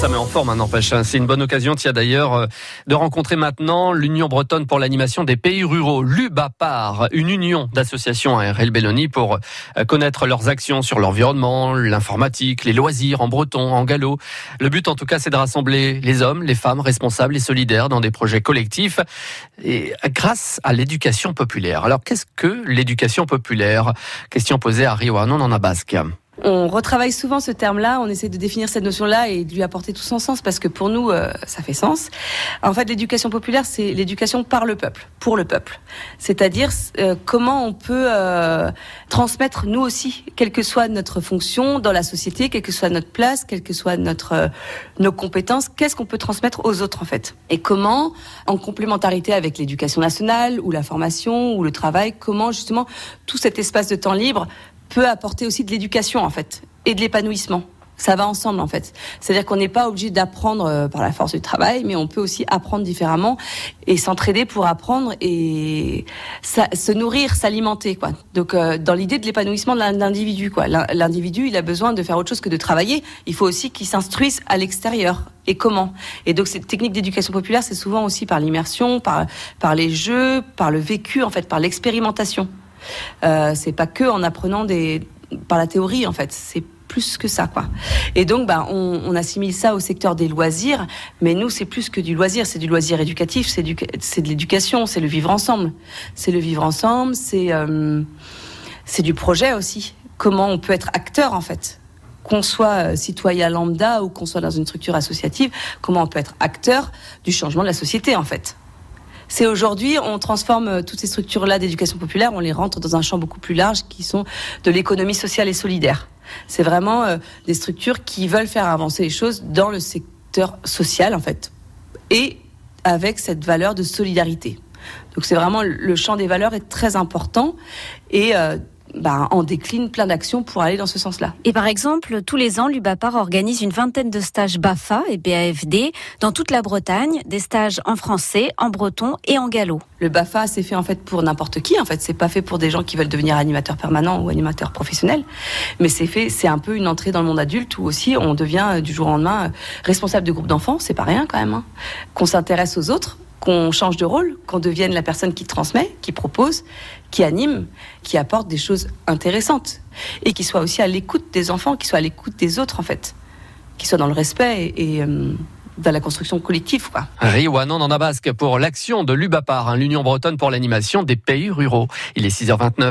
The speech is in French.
ça met en forme, hein, n'empêche. Hein. C'est une bonne occasion, tiens d'ailleurs, euh, de rencontrer maintenant l'Union bretonne pour l'animation des pays ruraux, l'UBAPAR, une union d'associations à RL Belloni pour euh, connaître leurs actions sur l'environnement, l'informatique, les loisirs en breton, en gallo. Le but, en tout cas, c'est de rassembler les hommes, les femmes responsables et solidaires dans des projets collectifs et grâce à l'éducation populaire. Alors, qu'est-ce que l'éducation populaire? Question posée à Rio Arnon en Abasque. On retravaille souvent ce terme-là, on essaie de définir cette notion-là et de lui apporter tout son sens parce que pour nous, euh, ça fait sens. En fait, l'éducation populaire, c'est l'éducation par le peuple, pour le peuple. C'est-à-dire euh, comment on peut euh, transmettre nous aussi, quelle que soit notre fonction dans la société, quelle que soit notre place, quelle que soit notre nos compétences, qu'est-ce qu'on peut transmettre aux autres en fait? Et comment, en complémentarité avec l'éducation nationale ou la formation ou le travail, comment justement tout cet espace de temps libre peut apporter aussi de l'éducation en fait et de l'épanouissement. Ça va ensemble en fait. C'est-à-dire qu'on n'est pas obligé d'apprendre euh, par la force du travail, mais on peut aussi apprendre différemment et s'entraider pour apprendre et se nourrir, s'alimenter quoi. Donc euh, dans l'idée de l'épanouissement de l'individu quoi. L'individu, il a besoin de faire autre chose que de travailler. Il faut aussi qu'il s'instruise à l'extérieur. Et comment? Et donc cette technique d'éducation populaire, c'est souvent aussi par l'immersion, par par les jeux, par le vécu en fait, par l'expérimentation. Euh, c'est pas que en apprenant des par la théorie en fait. C'est plus que ça, quoi. Et donc, bah, on, assimile ça au secteur des loisirs, mais nous, c'est plus que du loisir, c'est du loisir éducatif, c'est de l'éducation, c'est le vivre ensemble, c'est le vivre ensemble, c'est euh, c'est du projet aussi. Comment on peut être acteur, en fait, qu'on soit euh, citoyen lambda ou qu'on soit dans une structure associative, comment on peut être acteur du changement de la société, en fait. C'est aujourd'hui, on transforme euh, toutes ces structures-là d'éducation populaire, on les rentre dans un champ beaucoup plus large qui sont de l'économie sociale et solidaire. C'est vraiment euh, des structures qui veulent faire avancer les choses dans le secteur social, en fait, et avec cette valeur de solidarité. Donc c'est vraiment le champ des valeurs est très important et euh, bah, on décline plein d'actions pour aller dans ce sens-là. Et par exemple, tous les ans, l'UBAPAR organise une vingtaine de stages BAFA et BAFD dans toute la Bretagne, des stages en français, en breton et en gallo. Le BAFA, c'est fait en fait pour n'importe qui. En fait, c'est pas fait pour des gens qui veulent devenir animateur permanent ou animateur professionnel, mais c'est fait, c'est un peu une entrée dans le monde adulte où aussi on devient euh, du jour au lendemain euh, responsable de groupe d'enfants. C'est pas rien quand même. Hein. Qu'on s'intéresse aux autres, qu'on change de rôle, qu'on devienne la personne qui transmet, qui propose, qui anime, qui apporte des choses intéressantes et qui soit aussi à l'écoute des enfants, qui soit à l'écoute des autres en fait, qui soit dans le respect et, euh, dans la construction collective. Quoi. Riwanan en Abasque pour l'action de l'UBAPAR, hein, l'Union bretonne pour l'animation des pays ruraux. Il est 6h29.